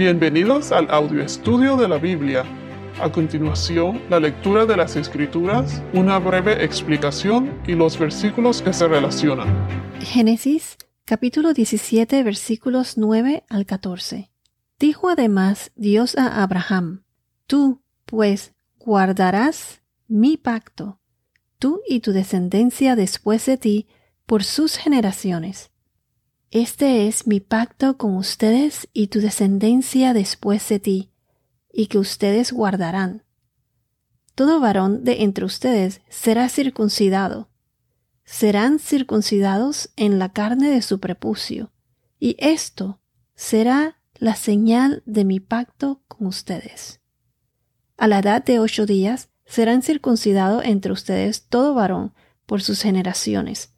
Bienvenidos al audio estudio de la Biblia. A continuación, la lectura de las Escrituras, una breve explicación y los versículos que se relacionan. Génesis capítulo 17 versículos 9 al 14. Dijo además Dios a Abraham, Tú, pues, guardarás mi pacto, tú y tu descendencia después de ti, por sus generaciones. Este es mi pacto con ustedes y tu descendencia después de ti, y que ustedes guardarán. Todo varón de entre ustedes será circuncidado. Serán circuncidados en la carne de su prepucio, y esto será la señal de mi pacto con ustedes. A la edad de ocho días serán circuncidados entre ustedes todo varón por sus generaciones.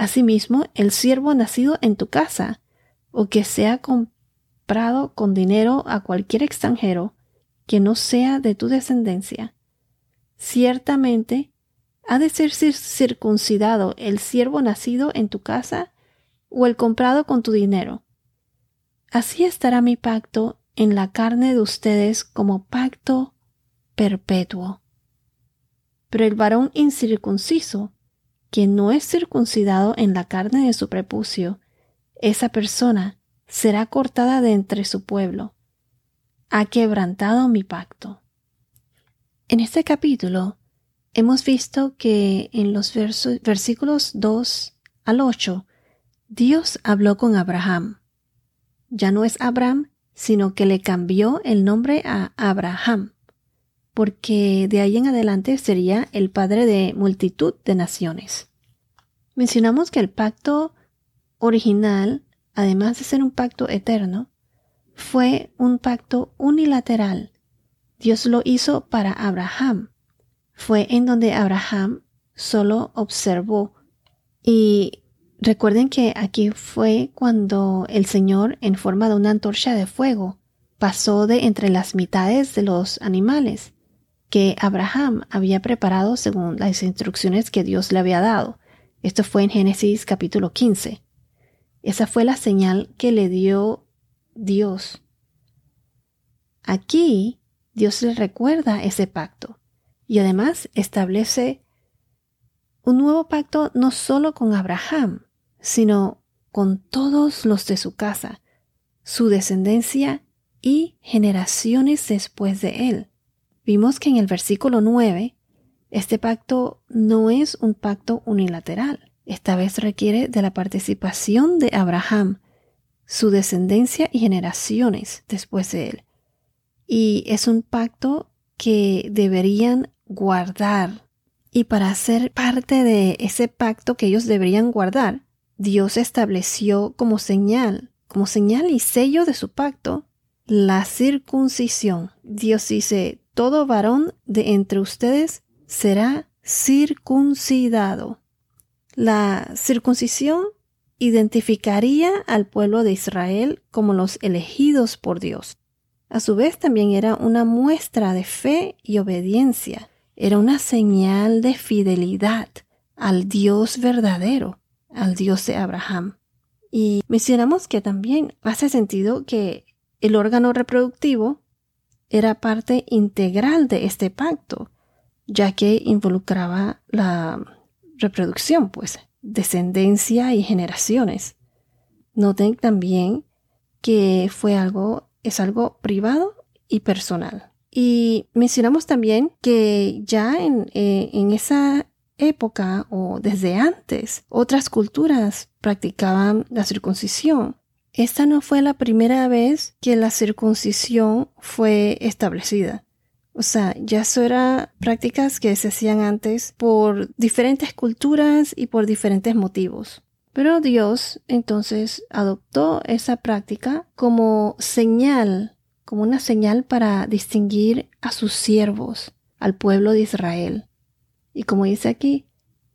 Asimismo, el siervo nacido en tu casa, o que sea comprado con dinero a cualquier extranjero, que no sea de tu descendencia, ciertamente ha de ser circuncidado el siervo nacido en tu casa o el comprado con tu dinero. Así estará mi pacto en la carne de ustedes como pacto perpetuo. Pero el varón incircunciso, que no es circuncidado en la carne de su prepucio, esa persona será cortada de entre su pueblo. Ha quebrantado mi pacto. En este capítulo hemos visto que en los versículos 2 al 8, Dios habló con Abraham. Ya no es Abraham, sino que le cambió el nombre a Abraham porque de ahí en adelante sería el padre de multitud de naciones. Mencionamos que el pacto original, además de ser un pacto eterno, fue un pacto unilateral. Dios lo hizo para Abraham. Fue en donde Abraham solo observó. Y recuerden que aquí fue cuando el Señor, en forma de una antorcha de fuego, pasó de entre las mitades de los animales que Abraham había preparado según las instrucciones que Dios le había dado. Esto fue en Génesis capítulo 15. Esa fue la señal que le dio Dios. Aquí Dios le recuerda ese pacto y además establece un nuevo pacto no solo con Abraham, sino con todos los de su casa, su descendencia y generaciones después de él. Vimos que en el versículo 9, este pacto no es un pacto unilateral. Esta vez requiere de la participación de Abraham, su descendencia y generaciones después de él. Y es un pacto que deberían guardar. Y para ser parte de ese pacto que ellos deberían guardar, Dios estableció como señal, como señal y sello de su pacto, la circuncisión. Dios dice, todo varón de entre ustedes será circuncidado. La circuncisión identificaría al pueblo de Israel como los elegidos por Dios. A su vez también era una muestra de fe y obediencia, era una señal de fidelidad al Dios verdadero, al Dios de Abraham. Y mencionamos que también hace sentido que el órgano reproductivo era parte integral de este pacto, ya que involucraba la reproducción, pues, descendencia y generaciones. Noten también que fue algo, es algo privado y personal. Y mencionamos también que ya en, eh, en esa época o desde antes, otras culturas practicaban la circuncisión esta no fue la primera vez que la circuncisión fue establecida. O sea, ya eso eran prácticas que se hacían antes por diferentes culturas y por diferentes motivos. Pero Dios entonces adoptó esa práctica como señal, como una señal para distinguir a sus siervos, al pueblo de Israel. Y como dice aquí,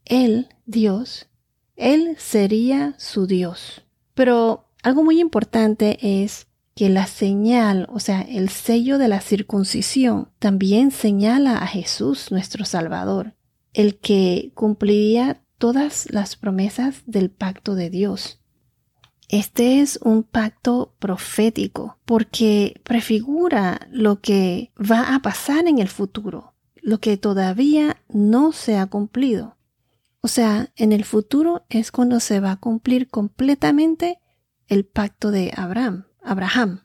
Él, Dios, Él sería su Dios. Pero algo muy importante es que la señal, o sea, el sello de la circuncisión, también señala a Jesús, nuestro Salvador, el que cumpliría todas las promesas del pacto de Dios. Este es un pacto profético porque prefigura lo que va a pasar en el futuro, lo que todavía no se ha cumplido. O sea, en el futuro es cuando se va a cumplir completamente el pacto de Abraham. Abraham.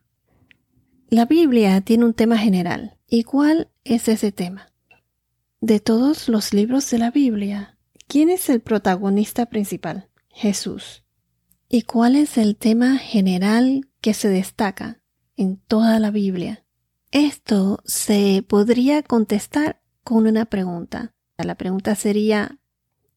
La Biblia tiene un tema general. ¿Y cuál es ese tema? De todos los libros de la Biblia, ¿quién es el protagonista principal? Jesús. ¿Y cuál es el tema general que se destaca en toda la Biblia? Esto se podría contestar con una pregunta. La pregunta sería,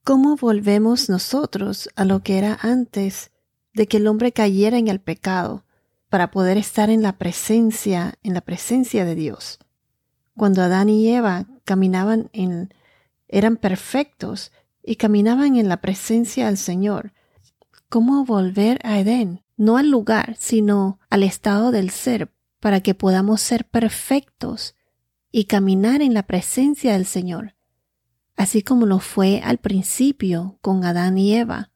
¿cómo volvemos nosotros a lo que era antes de que el hombre cayera en el pecado para poder estar en la presencia, en la presencia de Dios? Cuando Adán y Eva caminaban en, eran perfectos y caminaban en la presencia del Señor, cómo volver a Edén, no al lugar, sino al estado del ser, para que podamos ser perfectos y caminar en la presencia del Señor, así como lo fue al principio con Adán y Eva,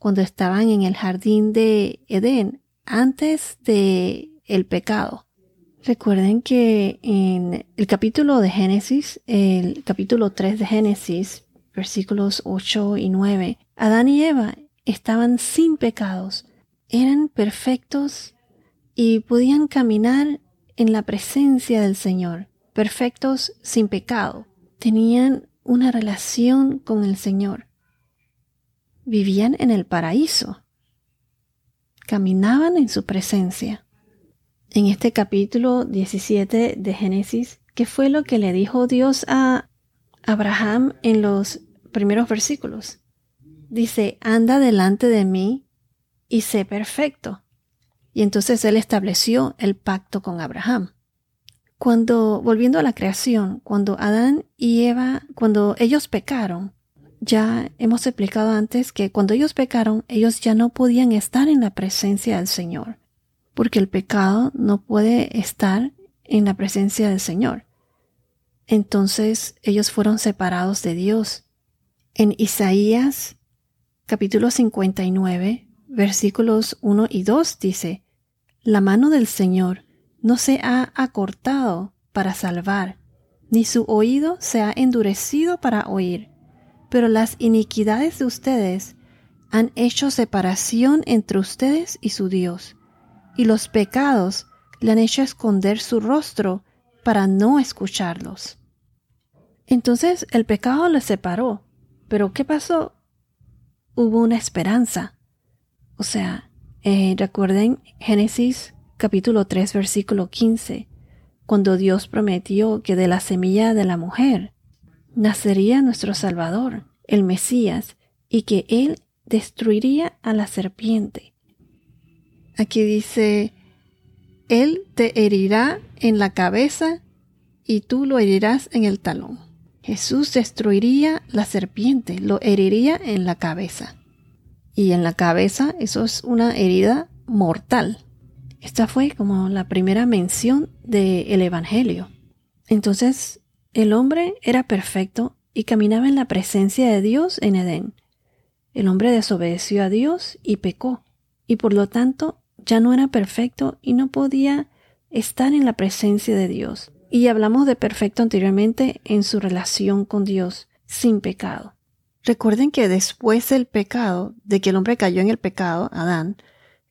cuando estaban en el jardín de Edén, antes de el pecado. Recuerden que en el capítulo de Génesis, el capítulo 3 de Génesis, versículos 8 y 9, Adán y Eva estaban sin pecados, eran perfectos y podían caminar en la presencia del Señor, perfectos sin pecado. Tenían una relación con el Señor. Vivían en el paraíso. Caminaban en su presencia. En este capítulo 17 de Génesis, ¿qué fue lo que le dijo Dios a Abraham en los primeros versículos? dice, anda delante de mí y sé perfecto. Y entonces él estableció el pacto con Abraham. Cuando, volviendo a la creación, cuando Adán y Eva, cuando ellos pecaron, ya hemos explicado antes que cuando ellos pecaron, ellos ya no podían estar en la presencia del Señor, porque el pecado no puede estar en la presencia del Señor. Entonces ellos fueron separados de Dios. En Isaías capítulo 59, versículos 1 y 2 dice, La mano del Señor no se ha acortado para salvar, ni su oído se ha endurecido para oír, pero las iniquidades de ustedes han hecho separación entre ustedes y su Dios, y los pecados le han hecho esconder su rostro para no escucharlos. Entonces el pecado les separó, pero ¿qué pasó? hubo una esperanza. O sea, eh, recuerden Génesis capítulo 3 versículo 15, cuando Dios prometió que de la semilla de la mujer nacería nuestro Salvador, el Mesías, y que Él destruiría a la serpiente. Aquí dice, Él te herirá en la cabeza y tú lo herirás en el talón. Jesús destruiría la serpiente, lo heriría en la cabeza. Y en la cabeza eso es una herida mortal. Esta fue como la primera mención del Evangelio. Entonces, el hombre era perfecto y caminaba en la presencia de Dios en Edén. El hombre desobedeció a Dios y pecó, y por lo tanto ya no era perfecto y no podía estar en la presencia de Dios. Y hablamos de perfecto anteriormente en su relación con Dios, sin pecado. Recuerden que después del pecado, de que el hombre cayó en el pecado, Adán,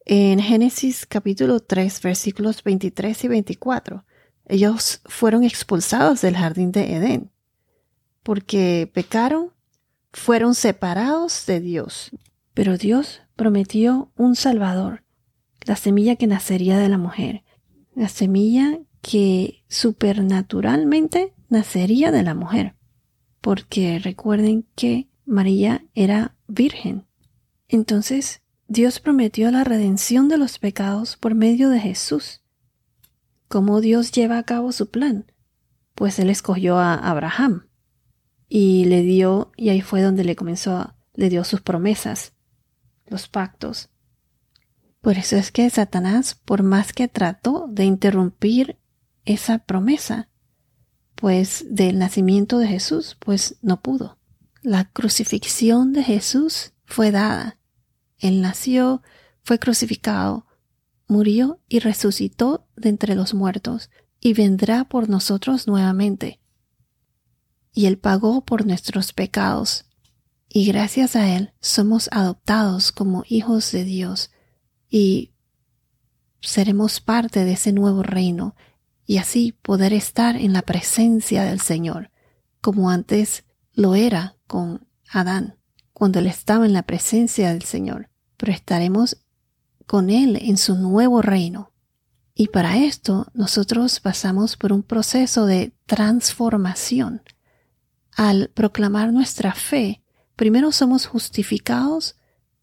en Génesis capítulo 3 versículos 23 y 24, ellos fueron expulsados del jardín de Edén, porque pecaron, fueron separados de Dios. Pero Dios prometió un Salvador, la semilla que nacería de la mujer, la semilla que supernaturalmente nacería de la mujer, porque recuerden que María era virgen. Entonces, Dios prometió la redención de los pecados por medio de Jesús. ¿Cómo Dios lleva a cabo su plan? Pues Él escogió a Abraham y le dio, y ahí fue donde le comenzó, le dio sus promesas, los pactos. Por eso es que Satanás, por más que trató de interrumpir esa promesa, pues del nacimiento de Jesús, pues no pudo. La crucifixión de Jesús fue dada. Él nació, fue crucificado, murió y resucitó de entre los muertos, y vendrá por nosotros nuevamente. Y Él pagó por nuestros pecados, y gracias a Él somos adoptados como hijos de Dios, y seremos parte de ese nuevo reino, y así poder estar en la presencia del Señor, como antes lo era con Adán, cuando él estaba en la presencia del Señor, pero estaremos con Él en su nuevo reino. Y para esto nosotros pasamos por un proceso de transformación. Al proclamar nuestra fe, primero somos justificados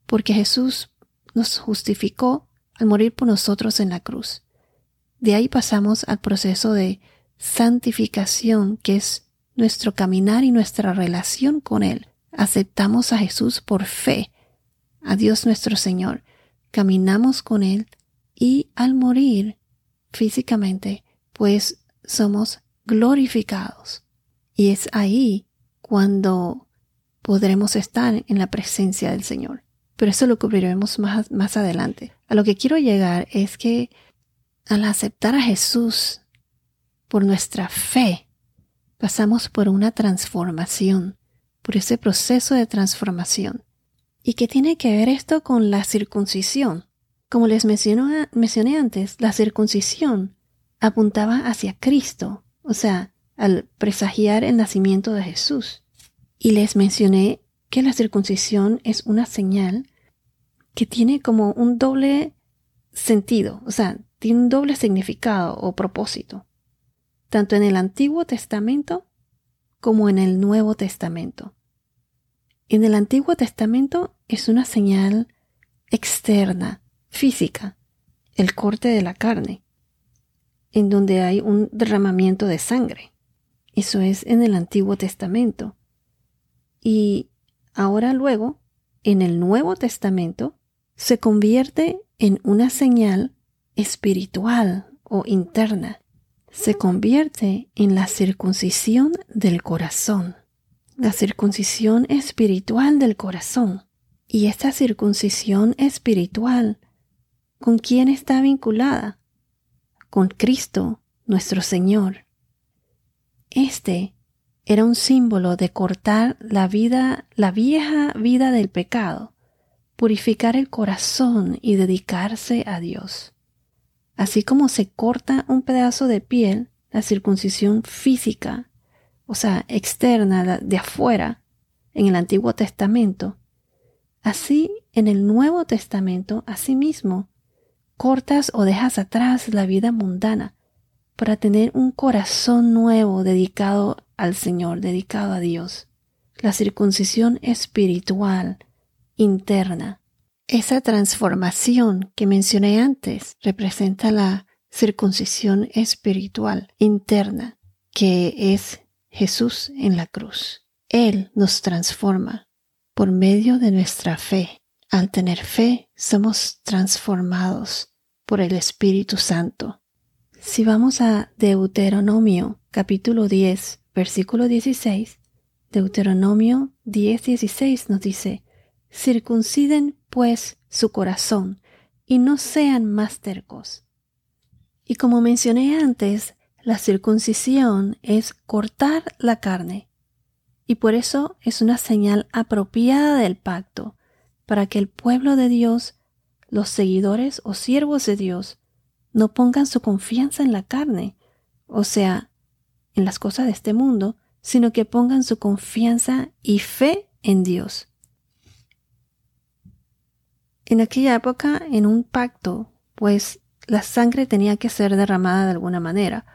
porque Jesús nos justificó al morir por nosotros en la cruz. De ahí pasamos al proceso de santificación, que es nuestro caminar y nuestra relación con Él. Aceptamos a Jesús por fe, a Dios nuestro Señor. Caminamos con Él y al morir físicamente, pues somos glorificados. Y es ahí cuando podremos estar en la presencia del Señor. Pero eso lo cubriremos más, más adelante. A lo que quiero llegar es que al aceptar a Jesús por nuestra fe, pasamos por una transformación, por ese proceso de transformación. ¿Y qué tiene que ver esto con la circuncisión? Como les mencioné antes, la circuncisión apuntaba hacia Cristo, o sea, al presagiar el nacimiento de Jesús. Y les mencioné que la circuncisión es una señal que tiene como un doble sentido, o sea, tiene un doble significado o propósito, tanto en el Antiguo Testamento como en el Nuevo Testamento. En el Antiguo Testamento es una señal externa, física, el corte de la carne, en donde hay un derramamiento de sangre. Eso es en el Antiguo Testamento. Y ahora luego, en el Nuevo Testamento, se convierte en una señal espiritual o interna. Se convierte en la circuncisión del corazón, la circuncisión espiritual del corazón. Y esta circuncisión espiritual, ¿con quién está vinculada? Con Cristo, nuestro Señor. Este era un símbolo de cortar la vida, la vieja vida del pecado, purificar el corazón y dedicarse a Dios. Así como se corta un pedazo de piel, la circuncisión física, o sea, externa, de afuera, en el Antiguo Testamento, así en el Nuevo Testamento, asimismo, cortas o dejas atrás la vida mundana para tener un corazón nuevo dedicado al Señor, dedicado a Dios. La circuncisión espiritual, interna. Esa transformación que mencioné antes representa la circuncisión espiritual interna, que es Jesús en la cruz. Él nos transforma por medio de nuestra fe. Al tener fe, somos transformados por el Espíritu Santo. Si vamos a Deuteronomio capítulo 10, versículo 16, Deuteronomio 10, 16 nos dice, Circunciden pues su corazón y no sean más tercos. Y como mencioné antes, la circuncisión es cortar la carne, y por eso es una señal apropiada del pacto, para que el pueblo de Dios, los seguidores o siervos de Dios, no pongan su confianza en la carne, o sea, en las cosas de este mundo, sino que pongan su confianza y fe en Dios. En aquella época, en un pacto, pues la sangre tenía que ser derramada de alguna manera.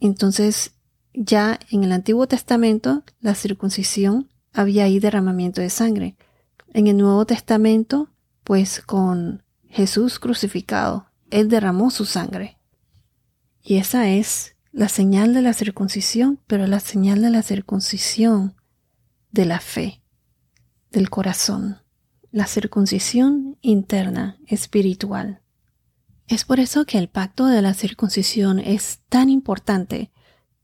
Entonces, ya en el Antiguo Testamento, la circuncisión había ahí derramamiento de sangre. En el Nuevo Testamento, pues con Jesús crucificado, Él derramó su sangre. Y esa es la señal de la circuncisión, pero la señal de la circuncisión de la fe, del corazón la circuncisión interna espiritual. Es por eso que el pacto de la circuncisión es tan importante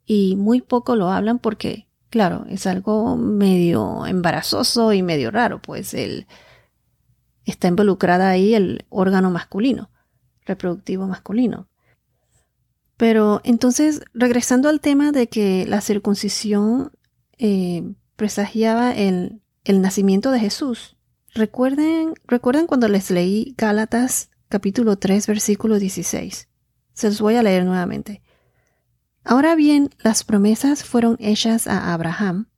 y muy poco lo hablan porque, claro, es algo medio embarazoso y medio raro, pues el, está involucrada ahí el órgano masculino, reproductivo masculino. Pero entonces, regresando al tema de que la circuncisión eh, presagiaba el, el, nacimiento de Jesús, recuerden, recuerden cuando les leí Gálatas capítulo 3, versículo 16. Se los voy a leer nuevamente. Ahora bien, las promesas fueron hechas a Abraham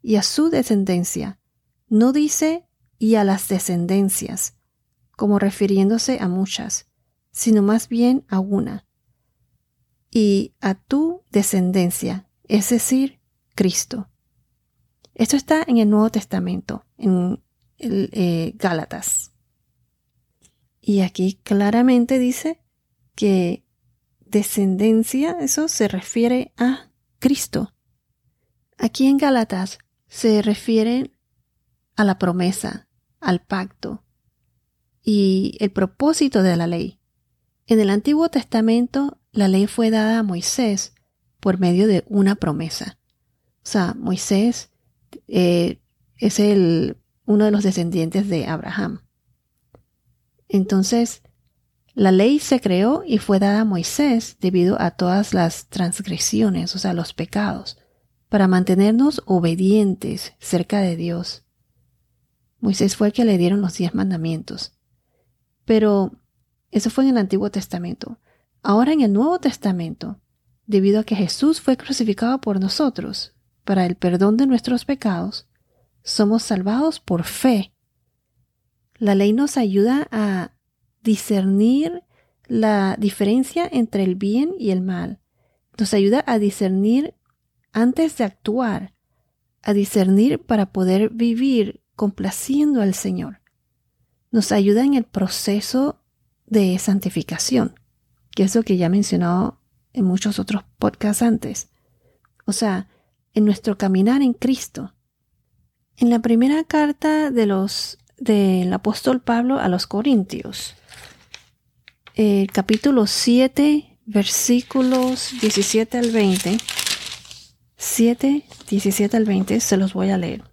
y a su descendencia. No dice y a las descendencias, como refiriéndose a muchas, sino más bien a una. Y a tu descendencia, es decir, Cristo. Esto está en el Nuevo Testamento, en el, eh, Gálatas. Y aquí claramente dice que descendencia, eso se refiere a Cristo. Aquí en Gálatas se refiere a la promesa, al pacto y el propósito de la ley. En el Antiguo Testamento la ley fue dada a Moisés por medio de una promesa. O sea, Moisés eh, es el, uno de los descendientes de Abraham. Entonces, la ley se creó y fue dada a Moisés debido a todas las transgresiones, o sea, los pecados, para mantenernos obedientes cerca de Dios. Moisés fue el que le dieron los diez mandamientos. Pero eso fue en el Antiguo Testamento. Ahora en el Nuevo Testamento, debido a que Jesús fue crucificado por nosotros, para el perdón de nuestros pecados, somos salvados por fe. La ley nos ayuda a discernir la diferencia entre el bien y el mal. Nos ayuda a discernir antes de actuar, a discernir para poder vivir complaciendo al Señor. Nos ayuda en el proceso de santificación, que es lo que ya he mencionado en muchos otros podcasts antes. O sea, en nuestro caminar en Cristo. En la primera carta de los del apóstol Pablo a los Corintios, capítulo 7, versículos 17 al 20, 7, 17 al 20, se los voy a leer.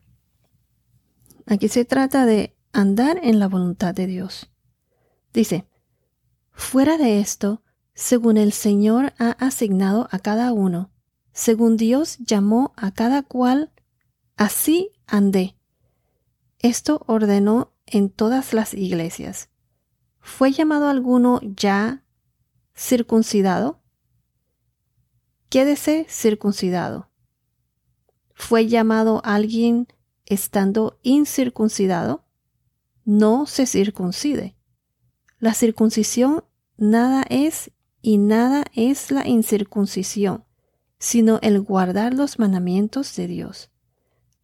Aquí se trata de andar en la voluntad de Dios. Dice, fuera de esto, según el Señor ha asignado a cada uno, según Dios llamó a cada cual, así andé. Esto ordenó en todas las iglesias. ¿Fue llamado alguno ya circuncidado? Quédese circuncidado. ¿Fue llamado alguien estando incircuncidado? No se circuncide. La circuncisión nada es y nada es la incircuncisión sino el guardar los mandamientos de Dios.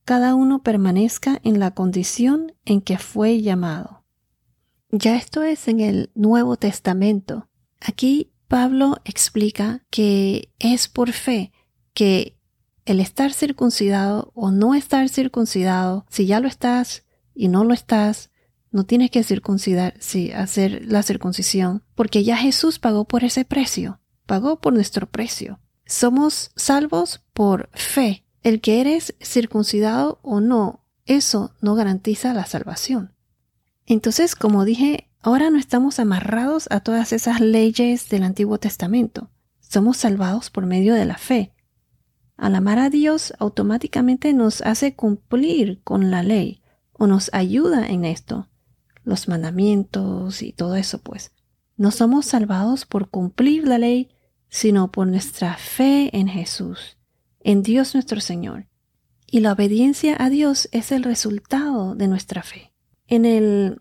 Cada uno permanezca en la condición en que fue llamado. Ya esto es en el Nuevo Testamento. Aquí Pablo explica que es por fe que el estar circuncidado o no estar circuncidado, si ya lo estás y no lo estás, no tienes que circuncidar, sí, hacer la circuncisión, porque ya Jesús pagó por ese precio, pagó por nuestro precio. Somos salvos por fe. El que eres circuncidado o no, eso no garantiza la salvación. Entonces, como dije, ahora no estamos amarrados a todas esas leyes del Antiguo Testamento. Somos salvados por medio de la fe. Al amar a Dios automáticamente nos hace cumplir con la ley o nos ayuda en esto, los mandamientos y todo eso pues. No somos salvados por cumplir la ley, sino por nuestra fe en Jesús, en Dios nuestro Señor. Y la obediencia a Dios es el resultado de nuestra fe. En el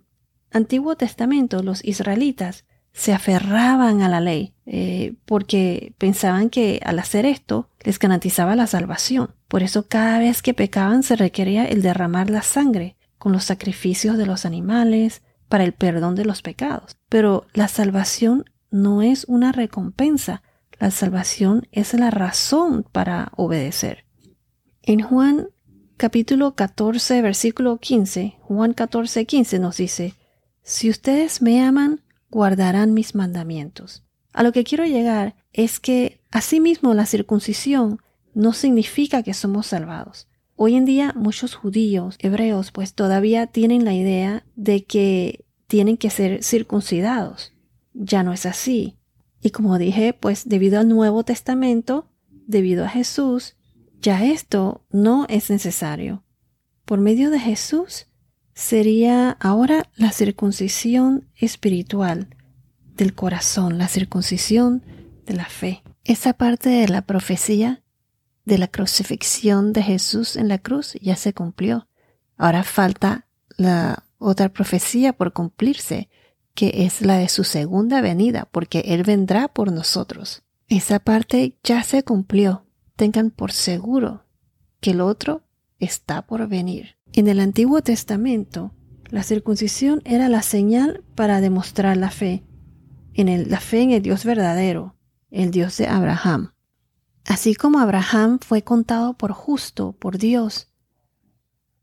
Antiguo Testamento los israelitas se aferraban a la ley eh, porque pensaban que al hacer esto les garantizaba la salvación. Por eso cada vez que pecaban se requería el derramar la sangre con los sacrificios de los animales para el perdón de los pecados. Pero la salvación no es una recompensa, la salvación es la razón para obedecer. En Juan capítulo 14, versículo 15, Juan 14, 15 nos dice, Si ustedes me aman, guardarán mis mandamientos. A lo que quiero llegar es que asimismo la circuncisión no significa que somos salvados. Hoy en día muchos judíos, hebreos, pues todavía tienen la idea de que tienen que ser circuncidados. Ya no es así. Y como dije, pues debido al Nuevo Testamento, debido a Jesús, ya esto no es necesario. Por medio de Jesús sería ahora la circuncisión espiritual del corazón, la circuncisión de la fe. Esa parte de la profecía de la crucifixión de Jesús en la cruz ya se cumplió. Ahora falta la otra profecía por cumplirse, que es la de su segunda venida, porque Él vendrá por nosotros. Esa parte ya se cumplió. Tengan por seguro que el otro está por venir. En el Antiguo Testamento, la circuncisión era la señal para demostrar la fe, en la fe en el Dios verdadero, el Dios de Abraham. Así como Abraham fue contado por justo por Dios,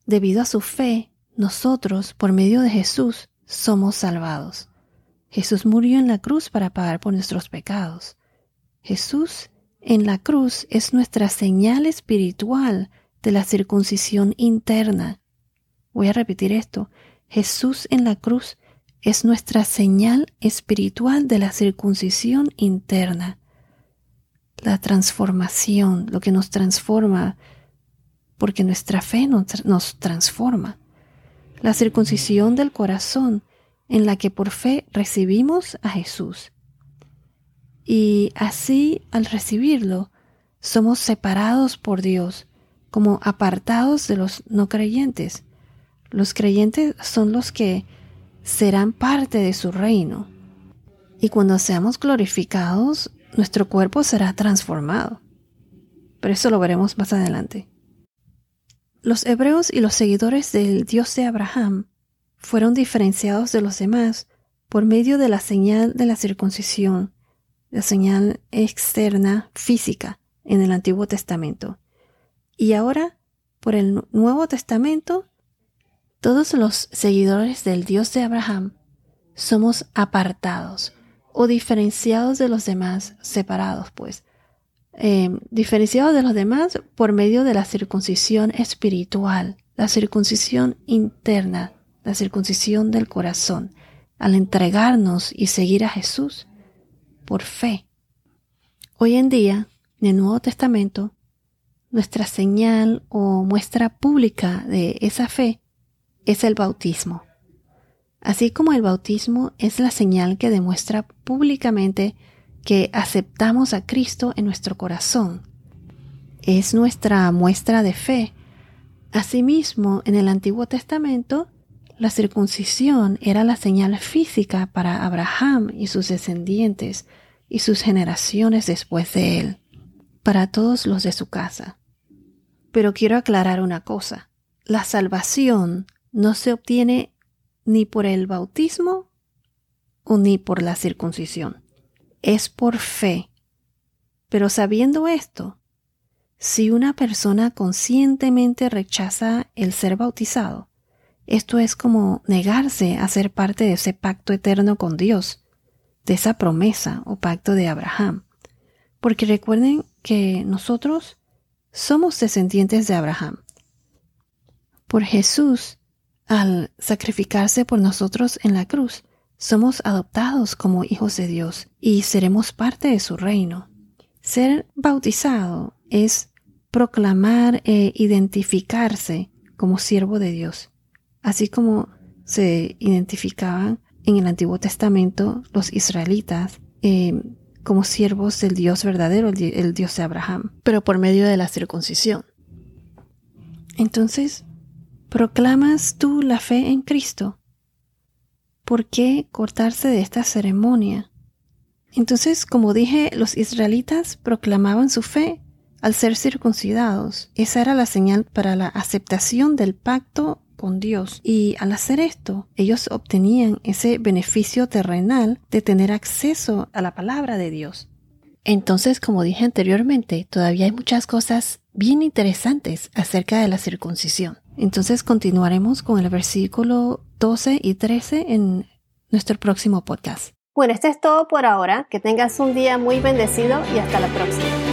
debido a su fe, nosotros, por medio de Jesús, somos salvados. Jesús murió en la cruz para pagar por nuestros pecados. Jesús en la cruz es nuestra señal espiritual de la circuncisión interna. Voy a repetir esto. Jesús en la cruz es nuestra señal espiritual de la circuncisión interna. La transformación, lo que nos transforma, porque nuestra fe nos, transforma la circuncisión del corazón en la que por fe recibimos a Jesús. Y así al recibirlo, somos separados por Dios, como apartados de los no creyentes. Los creyentes son los que serán parte de su reino. Y cuando seamos glorificados, nuestro cuerpo será transformado. Pero eso lo veremos más adelante. Los hebreos y los seguidores del Dios de Abraham fueron diferenciados de los demás por medio de la señal de la circuncisión, la señal externa física en el Antiguo Testamento. Y ahora, por el Nuevo Testamento, todos los seguidores del Dios de Abraham somos apartados o diferenciados de los demás, separados pues, eh, diferenciado de los demás por medio de la circuncisión espiritual, la circuncisión interna, la circuncisión del corazón, al entregarnos y seguir a Jesús por fe. Hoy en día, en el Nuevo Testamento, nuestra señal o muestra pública de esa fe es el bautismo. Así como el bautismo es la señal que demuestra públicamente que aceptamos a Cristo en nuestro corazón. Es nuestra muestra de fe. Asimismo, en el Antiguo Testamento, la circuncisión era la señal física para Abraham y sus descendientes y sus generaciones después de él, para todos los de su casa. Pero quiero aclarar una cosa. La salvación no se obtiene ni por el bautismo o ni por la circuncisión es por fe. Pero sabiendo esto, si una persona conscientemente rechaza el ser bautizado, esto es como negarse a ser parte de ese pacto eterno con Dios, de esa promesa o pacto de Abraham. Porque recuerden que nosotros somos descendientes de Abraham. Por Jesús, al sacrificarse por nosotros en la cruz, somos adoptados como hijos de Dios y seremos parte de su reino. Ser bautizado es proclamar e identificarse como siervo de Dios, así como se identificaban en el Antiguo Testamento los israelitas eh, como siervos del Dios verdadero, el Dios de Abraham, pero por medio de la circuncisión. Entonces, ¿proclamas tú la fe en Cristo? ¿por qué cortarse de esta ceremonia? Entonces, como dije, los israelitas proclamaban su fe al ser circuncidados. Esa era la señal para la aceptación del pacto con Dios. Y al hacer esto, ellos obtenían ese beneficio terrenal de tener acceso a la palabra de Dios. Entonces, como dije anteriormente, todavía hay muchas cosas bien interesantes acerca de la circuncisión. Entonces continuaremos con el versículo 12 y 13 en nuestro próximo podcast. Bueno, esto es todo por ahora. Que tengas un día muy bendecido y hasta la próxima.